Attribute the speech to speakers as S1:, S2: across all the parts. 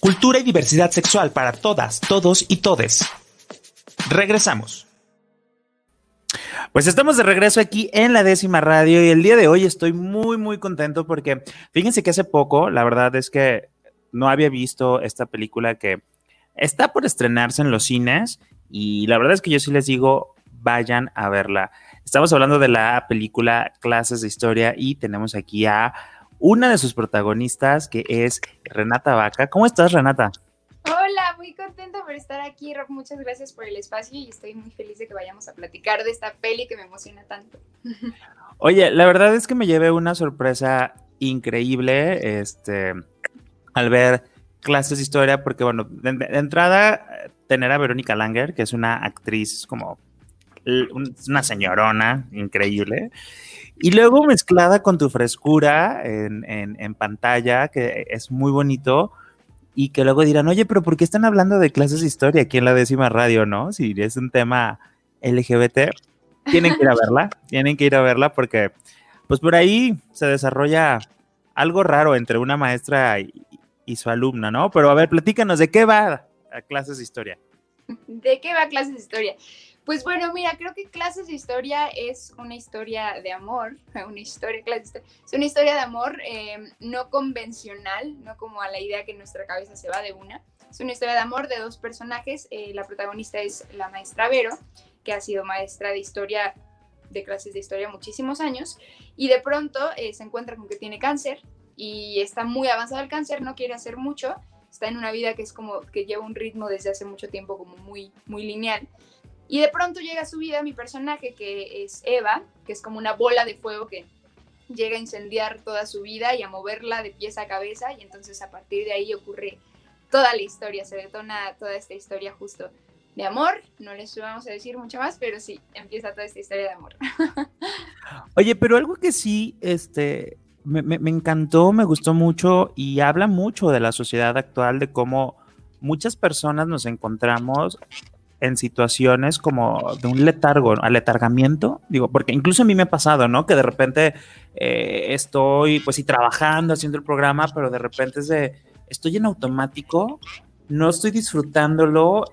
S1: Cultura y diversidad sexual para todas, todos y todes. Regresamos. Pues estamos de regreso aquí en la décima radio y el día de hoy estoy muy, muy contento porque fíjense que hace poco, la verdad es que no había visto esta película que está por estrenarse en los cines y la verdad es que yo sí les digo, vayan a verla. Estamos hablando de la película Clases de Historia y tenemos aquí a una de sus protagonistas que es Renata Vaca. ¿Cómo estás, Renata?
S2: Hola, muy contenta por estar aquí, Rob. Muchas gracias por el espacio y estoy muy feliz de que vayamos a platicar de esta peli que me emociona tanto.
S1: Oye, la verdad es que me llevé una sorpresa increíble este, al ver clases de historia, porque, bueno, de, entrada, tener a Verónica Langer, que es una actriz como una señorona increíble. Y luego mezclada con tu frescura en, pantalla, que es muy bonito, y que luego dirán, oye, pero ¿por qué están hablando de clases de historia aquí en la décima radio, no? Si es un tema LGBT, tienen que ir a verla, tienen que ir a verla porque, pues por ahí se desarrolla algo raro entre una maestra y, y su alumna, ¿no? Pero a ver, platícanos, ¿de qué va a clases de historia?
S2: ¿De qué va a clases de historia? Pues bueno, mira, creo que Clases de Historia es una historia de amor, una historia, es una historia de amor em, no convencional, no como a la idea que nuestra cabeza se va de una. Es una historia de amor de dos personajes. Eh, la protagonista es la maestra Vero, que ha sido maestra de historia, de clases de historia muchísimos años, y de pronto eh, se encuentra con que tiene cáncer y está muy avanzado el cáncer, no quiere hacer mucho, está en una vida que es como que lleva un ritmo desde hace mucho tiempo como muy, muy lineal y de pronto llega a su vida mi personaje, que es Eva, que es como una bola de fuego que llega a incendiar toda su vida y a moverla de pies a cabeza. Y entonces a partir de ahí ocurre toda la historia, se detona toda esta historia justo de amor. No les vamos a decir mucho más, pero sí, empieza toda esta historia de amor.
S1: Oye, pero algo que sí, este, me, me encantó, me gustó mucho y habla mucho de la sociedad actual, de cómo muchas personas nos encontramos en situaciones como de un letargo, aletargamiento, digo, porque incluso a mí me ha pasado, ¿no? Que de repente eh, estoy, pues sí, trabajando, haciendo el programa, pero de repente es de, estoy en automático, no estoy disfrutándolo,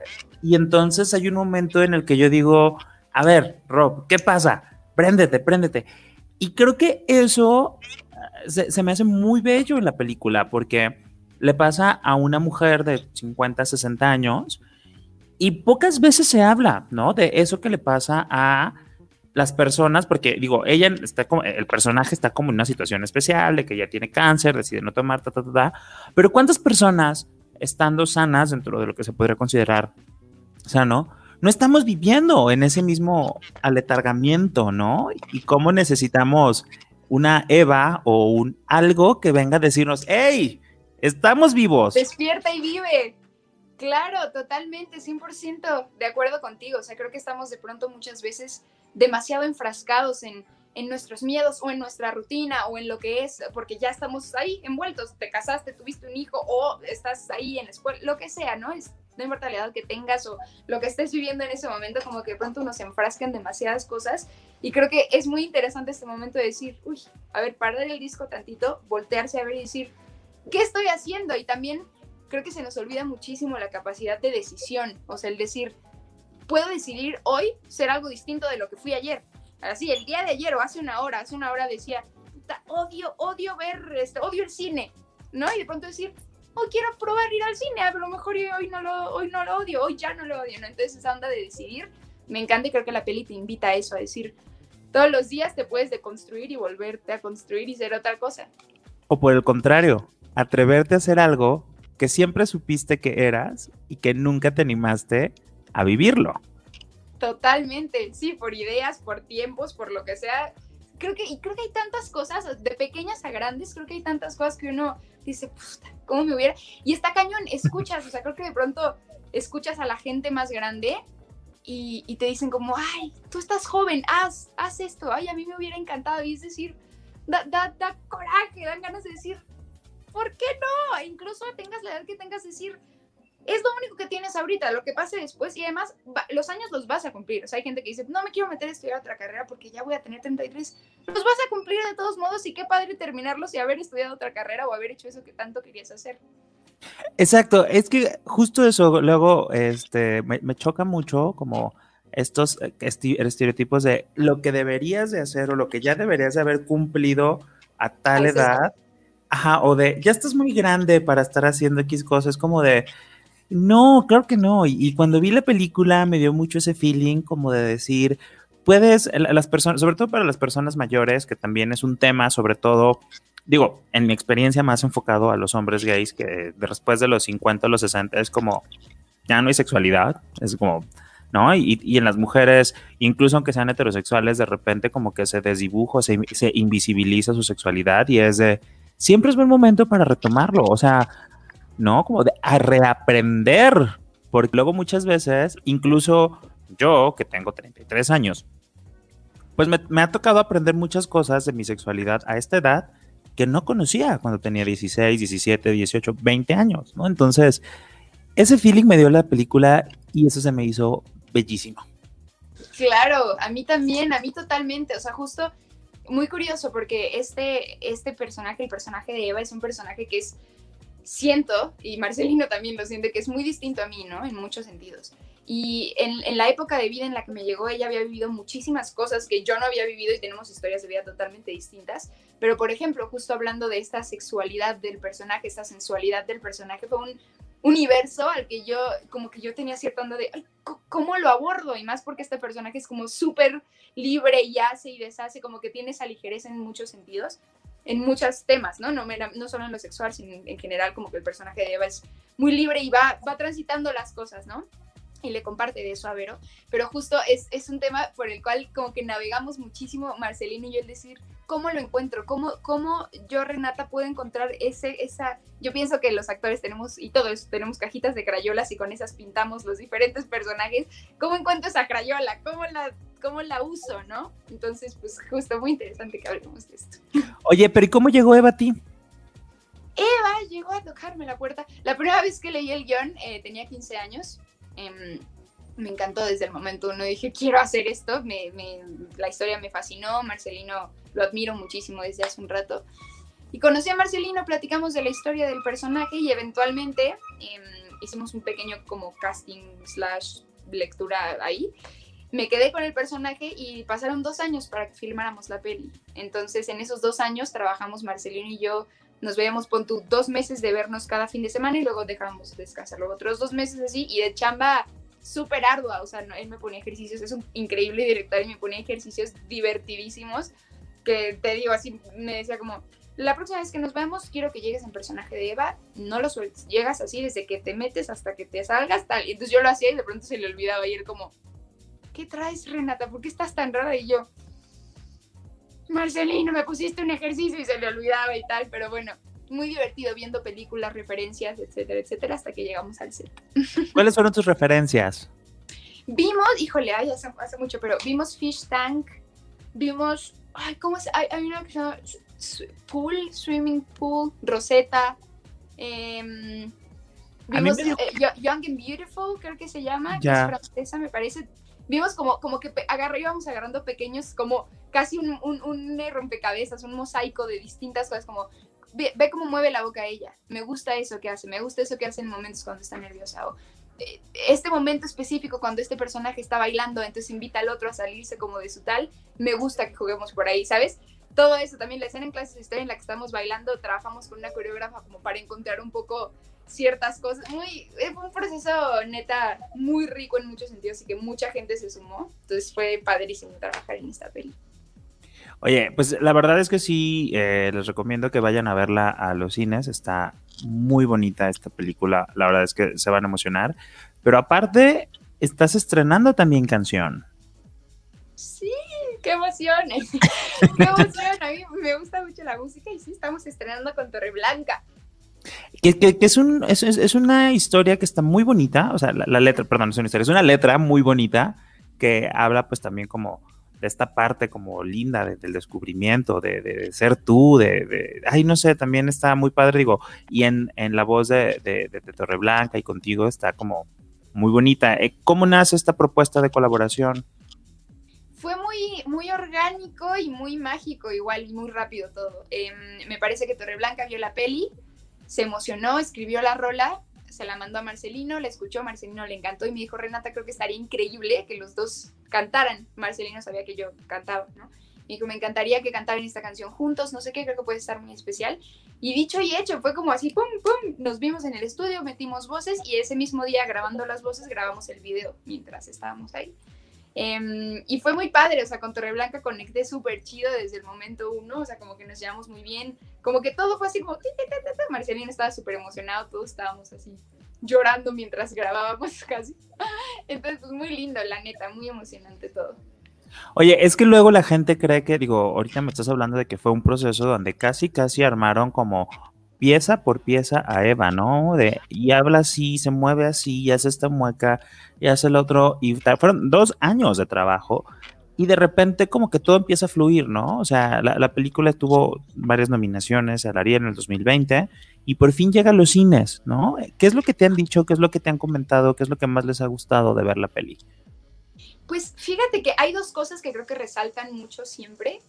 S1: y entonces hay un momento en el que yo digo, a ver, Rob, ¿qué pasa? Préndete, préndete. Y creo que eso eh, se, se me hace muy bello en la película, porque le pasa a una mujer de 50, 60 años, y pocas veces se habla, ¿no? De eso que le pasa a las personas, porque digo, ella está como, el personaje está como en una situación especial, de que ella tiene cáncer, decide no tomar, ta, ta, ta, ta. Pero ¿cuántas personas, estando sanas dentro de lo que se podría considerar sano, no estamos viviendo en ese mismo aletargamiento, ¿no? Y cómo necesitamos una Eva o un algo que venga a decirnos, hey, estamos vivos.
S2: Despierta y vive. Claro, totalmente, 100% de acuerdo contigo. O sea, creo que estamos de pronto muchas veces demasiado enfrascados en, en, nuestros miedos o en nuestra rutina o en lo que es, porque ya estamos ahí envueltos, te casaste, tuviste un hijo o estás ahí en la escuela, lo que sea, ¿no? Es, no importa la edad que tengas o lo que estés viviendo en ese momento, como que de pronto nos enfrasca en demasiadas cosas. Y creo que es muy interesante este momento de decir, uy, a ver, parar el disco tantito, voltearse a ver y decir, ¿qué estoy haciendo? Y también creo que se nos olvida muchísimo la capacidad de decisión, o sea, el decir, puedo decidir hoy ser algo distinto de lo que fui ayer. Así, el día de ayer o hace una hora, hace una hora decía, odio, odio ver, este, odio el cine, ¿no? Y de pronto decir, hoy quiero probar ir al cine, a lo mejor hoy no lo, hoy no lo odio, hoy ya no lo odio, ¿no? Entonces esa onda de decidir, me encanta y creo que la peli te invita a eso, a decir, todos los días te puedes deconstruir y volverte a construir y ser otra cosa.
S1: O por el contrario, atreverte a hacer algo que siempre supiste que eras y que nunca te animaste a vivirlo.
S2: Totalmente, sí, por ideas, por tiempos, por lo que sea. Creo que, y creo que hay tantas cosas, de pequeñas a grandes, creo que hay tantas cosas que uno dice, ¿cómo me hubiera? Y está cañón, escuchas, o sea, creo que de pronto escuchas a la gente más grande y, y, te dicen como, ay, tú estás joven, haz, haz esto, ay, a mí me hubiera encantado. Y es decir, da, da, da coraje, dan ganas de decir, ¿por qué no? Incluso tengas la edad que tengas, decir, es lo único que tienes ahorita, lo que pase después, y además los años los vas a cumplir. O sea, hay gente que dice, no me quiero meter a estudiar otra carrera porque ya voy a tener 33. Los vas a cumplir de todos modos y qué padre terminarlos y haber estudiado otra carrera o haber hecho eso que tanto querías hacer.
S1: Exacto, es que justo eso, luego, este, me, choca mucho como estos eh, estereotipos de lo que deberías de hacer o lo que ya deberías de haber cumplido a tal edad, ajá, o de, ya estás muy grande para estar haciendo X cosas, como de, no, claro que no, y, cuando vi la película me dio mucho ese feeling como de decir, puedes, las personas, sobre todo para las personas mayores, que también es un tema, sobre todo digo, en mi experiencia más enfocado a los hombres gays, que después de los 50 o los 60 es como, ya no hay sexualidad, es como, ¿no? Y, y, en las mujeres, incluso aunque sean heterosexuales, de repente como que se desdibuja, se, se invisibiliza su sexualidad y es de, siempre es buen momento para retomarlo, o sea, ¿no? Como de a reaprender, porque luego muchas veces, incluso yo, que tengo 33 años, pues me, me ha tocado aprender muchas cosas de mi sexualidad a esta edad que no conocía cuando tenía 16, 17, 18, 20 años, ¿no? Entonces, ese feeling me dio la película y eso se me hizo bellísimo.
S2: Claro, a mí también, a mí totalmente, o sea, justo muy curioso porque este, este personaje, el personaje de Eva, es un personaje que es, siento, y Marcelino también lo siente, que es muy distinto a mí, ¿no? En muchos sentidos. Y en, la época de vida en la que me llegó, ella había vivido muchísimas cosas que yo no había vivido y tenemos historias de vida totalmente distintas. Pero, por ejemplo, justo hablando de esta sexualidad del personaje, esta sensualidad del personaje, fue un universo al que yo, como que yo tenía cierta onda de, ¿cómo lo abordo? Y más porque este personaje es como súper libre y hace y deshace, como que tiene esa ligereza en muchos sentidos en muchos temas, ¿no? No, no solo en lo sexual, sino en, general, como que el personaje de Eva es muy libre y va, va transitando las cosas, ¿no? Y le comparte de eso a Vero, pero justo es, es, un tema por el cual como que navegamos muchísimo Marcelino y yo el decir, ¿cómo lo encuentro? ¿Cómo, cómo yo, Renata, puedo encontrar ese, esa, yo pienso que los actores tenemos, y todos tenemos cajitas de crayolas y con esas pintamos los diferentes personajes, ¿cómo encuentro esa crayola? ¿Cómo la, cómo la uso, no? Entonces, pues justo muy interesante que hablemos de esto.
S1: Oye, pero ¿y cómo llegó Eva a ti?
S2: Eva llegó a tocarme la puerta. La primera vez que leí el guion eh, tenía 15 años Em, me encantó desde el momento uno. Dije, quiero hacer esto. La historia me fascinó. Marcelino lo admiro muchísimo desde hace un rato. Y conocí a Marcelino, platicamos de la historia del personaje y eventualmente em, hicimos un pequeño como casting slash lectura ahí. Me quedé con el personaje y pasaron dos años para que filmáramos la peli. Entonces, en esos dos años trabajamos Marcelino y yo nos veíamos, pon tú, dos meses de vernos cada fin de semana y luego dejábamos descansar. Luego otros dos meses así y de chamba súper ardua. O sea, él me ponía ejercicios, es un increíble director y me ponía ejercicios divertidísimos que te digo así, me decía como, la próxima vez que nos vemos quiero que llegues en personaje de Eva, no lo sueltes, llegas así desde que te metes hasta que te salgas, tal. Y entonces yo lo hacía y de pronto se le olvidaba y él como, ¿qué traes Renata? ¿Por qué estás tan rara? Y yo, Marcelino, me pusiste un ejercicio y se le olvidaba y tal, pero bueno, muy divertido viendo películas, referencias, etcétera, etcétera, hasta que llegamos al set.
S1: ¿Cuáles fueron tus referencias?
S2: Vimos, híjole, ay, hace, hace mucho, pero vimos Fish Tank, vimos, ay, ¿cómo se Hay, hay una que se llama Pool, Swimming Pool, Rosetta, eh, vimos eh, Young and Beautiful, creo que se llama, que es francesa, me parece. Vimos como, como que agarré, íbamos agarrando pequeños como casi un, un, rompecabezas, un mosaico de distintas cosas, como ve, cómo mueve la boca ella, me gusta eso que hace, me gusta eso que hace en momentos cuando está nerviosa, o eh, este momento específico cuando este personaje está bailando, entonces invita al otro a salirse como de su tal, me gusta que juguemos por ahí, ¿sabes? Todo eso, también la escena en clases de historia en la que estamos bailando, trabajamos con una coreógrafa como para encontrar un poco ciertas cosas. Muy, fue un proceso neta muy rico en muchos sentidos y que mucha gente se sumó. Entonces fue padrísimo trabajar en esta peli.
S1: Oye, pues la verdad es que sí, eh, les recomiendo que vayan a verla a los cines. Está muy bonita esta película. La verdad es que se van a emocionar. Pero aparte, estás estrenando también canción.
S2: Sí, qué emoción. qué emoción. A mí me gusta mucho la música y sí, estamos estrenando con Torre Blanca.
S1: Que, es, un, es, una historia que está muy bonita, o sea, la, letra, perdón, es una historia, es una letra muy bonita que habla pues también como de esta parte como linda del descubrimiento, de, ser tú, de, ay, no sé, también está muy padre, digo, y en, la voz de, de, Torreblanca y contigo está como muy bonita. Eh, ¿Cómo nace esta propuesta de colaboración?
S2: Fue muy, muy orgánico y muy mágico, igual, y muy rápido todo. Em, me parece que Torreblanca vio la peli, se emocionó, escribió la rola, se la mandó a Marcelino, la escuchó, Marcelino le encantó y me dijo, Renata, creo que estaría increíble que los dos cantaran. Marcelino sabía que yo cantaba, ¿no? Me dijo, me encantaría que cantaran esta canción juntos, no sé qué, creo que puede estar muy especial. Y dicho y hecho, fue como así, pum, pum, nos vimos en el estudio, metimos voces y ese mismo día grabando las voces grabamos el video mientras estábamos ahí. Em, y fue muy padre, o sea, con Torreblanca conecté súper chido desde el momento uno, o sea, como que nos llevamos muy bien, como que todo fue así como, Marcelino estaba súper emocionado, todos estábamos así llorando mientras grabábamos casi. Entonces, pues muy lindo, la neta, muy emocionante todo.
S1: Oye, es que luego la gente cree que, digo, ahorita me estás hablando de que fue un proceso donde casi, casi armaron como pieza por pieza a Eva, ¿no? De, y habla así, se mueve así, y hace esta mueca, y hace el otro, y fueron dos años de trabajo, y de repente como que todo empieza a fluir, ¿no? O sea, la, película tuvo varias nominaciones al Ariel en el 2020, y por fin llega a los cines, ¿no? ¿Qué es lo que te han dicho? ¿Qué es lo que te han comentado? ¿Qué es lo que más les ha gustado de ver la peli?
S2: Pues fíjate que hay dos cosas que creo que resaltan mucho siempre.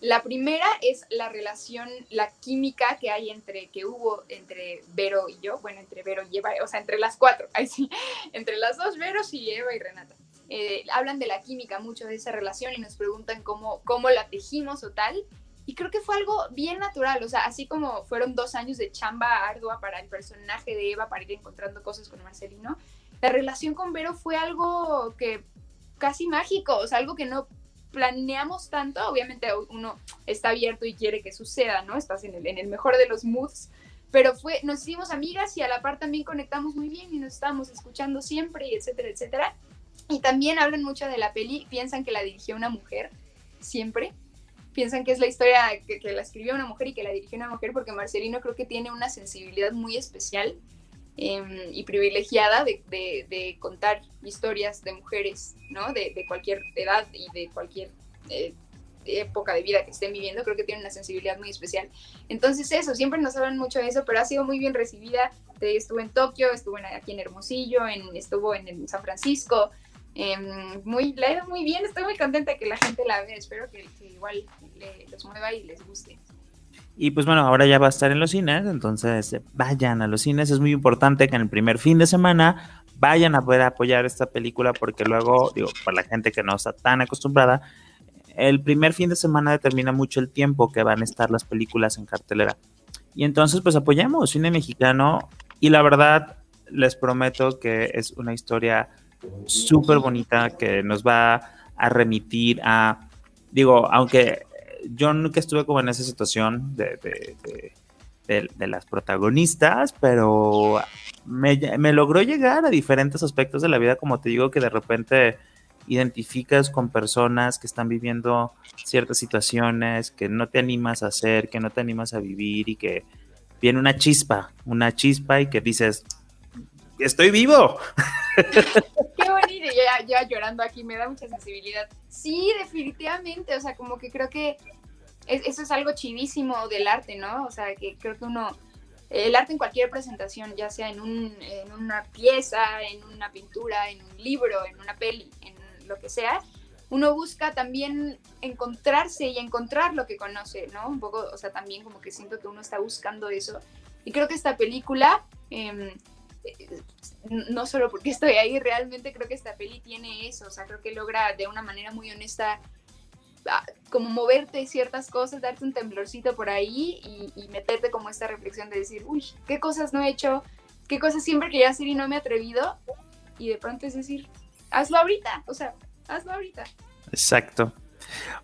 S2: La primera es la relación, la química que hay entre, que hubo entre Vero y yo, bueno, entre Vero y Eva, o sea, entre las cuatro, ahí sí, entre las dos, Vero y Eva y Renata. Eh, hablan de la química mucho de esa relación y nos preguntan cómo, cómo la tejimos o tal. Y creo que fue algo bien natural, o sea, así como fueron dos años de chamba ardua para el personaje de Eva, para ir encontrando cosas con Marcelino, la relación con Vero fue algo que casi mágico, o sea, algo que no planeamos tanto, obviamente uno está abierto y quiere que suceda, ¿no? Estás en el, mejor de los moods, pero fue, nos hicimos amigas y a la par también conectamos muy bien y nos estábamos escuchando siempre, etcétera, etcétera. Y también hablan mucho de la peli, piensan que la dirigió una mujer, siempre. Piensan que es la historia que la escribió una mujer y que la dirigió una mujer, porque Marcelino creo que tiene una sensibilidad muy especial Em, y privilegiada de, contar historias de mujeres, ¿no? De, cualquier edad y de cualquier eh, época de vida que estén viviendo, creo que tiene una sensibilidad muy especial. Entonces eso, siempre nos hablan mucho de eso, pero ha sido muy bien recibida. Estuvo en Tokio, estuvo aquí en Hermosillo, en, estuvo en, San Francisco. Em, muy, la he muy bien, estoy muy contenta que la gente la vea, espero que, igual los mueva y les guste.
S1: Y pues bueno, ahora ya va a estar en los cines, entonces eh, vayan a los cines. Es muy importante que en el primer fin de semana vayan a poder apoyar esta película porque luego, digo, para la gente que no está tan acostumbrada, el primer fin de semana determina mucho el tiempo que van a estar las películas en cartelera. Y entonces pues apoyamos cine mexicano y la verdad les prometo que es una historia súper bonita que nos va a remitir a, digo, aunque yo nunca estuve como en esa situación de, las protagonistas, pero me, logró llegar a diferentes aspectos de la vida, como te digo, que de repente identificas con personas que están viviendo ciertas situaciones que no te animas a hacer, que no te animas a vivir y que viene una chispa, una chispa y que dices, estoy vivo.
S2: Qué bonito, ya, ya llorando aquí, me da mucha sensibilidad. Sí, definitivamente, o sea, como que creo que eso es algo chidísimo del arte, ¿no? O sea, que creo que uno, el arte en cualquier presentación, ya sea en, un, en una pieza, en una pintura, en un libro, en una peli, en lo que sea, uno busca también encontrarse y encontrar lo que conoce, ¿no? Un poco, o sea, también como que siento que uno está buscando eso. Y creo que esta película eh, no solo porque estoy ahí, realmente creo que esta peli tiene eso, o sea, creo que logra de una manera muy honesta ah, como moverte ciertas cosas, darte un temblorcito por ahí y, meterte como esta reflexión de decir, uy, qué cosas no he hecho, qué cosas siempre quería hacer y no me he atrevido, y de pronto es decir, hazlo ahorita, o sea, hazlo ahorita.
S1: Exacto.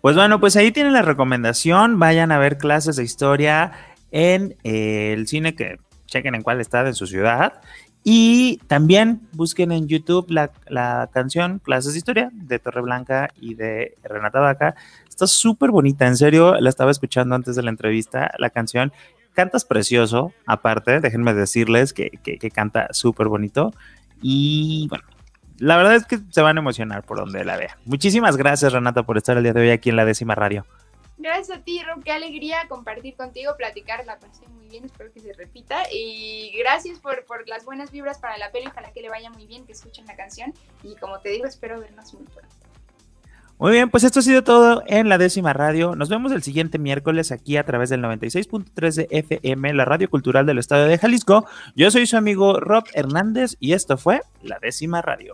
S1: Pues bueno, pues ahí tienen la recomendación, vayan a ver clases de historia en eh, el cine que chequen en cuál está de su ciudad y también busquen en YouTube la, canción Clases de Historia de Torreblanca y de Renata Vaca. Está súper bonita, en serio, la estaba escuchando antes de la entrevista, la canción. Cantas precioso, aparte, déjenme decirles que, que, canta súper bonito. Y bueno, la verdad es que se van a emocionar por donde la vean. Muchísimas gracias, Renata, por estar el día de hoy aquí en la décima radio.
S2: Gracias a ti, Ro, qué alegría compartir contigo, platicar, la pasé muy bien, espero que se repita. Y gracias por, por las buenas vibras para la peli, ojalá que le vaya muy bien, que escuchen la canción. Y como te digo, espero vernos muy pronto.
S1: Muy bien, pues esto ha sido todo en la décima radio. Nos vemos el siguiente miércoles aquí a través del 96.3 de FM, la radio cultural del estado de Jalisco. Yo soy su amigo Rob Hernández y esto fue la décima radio.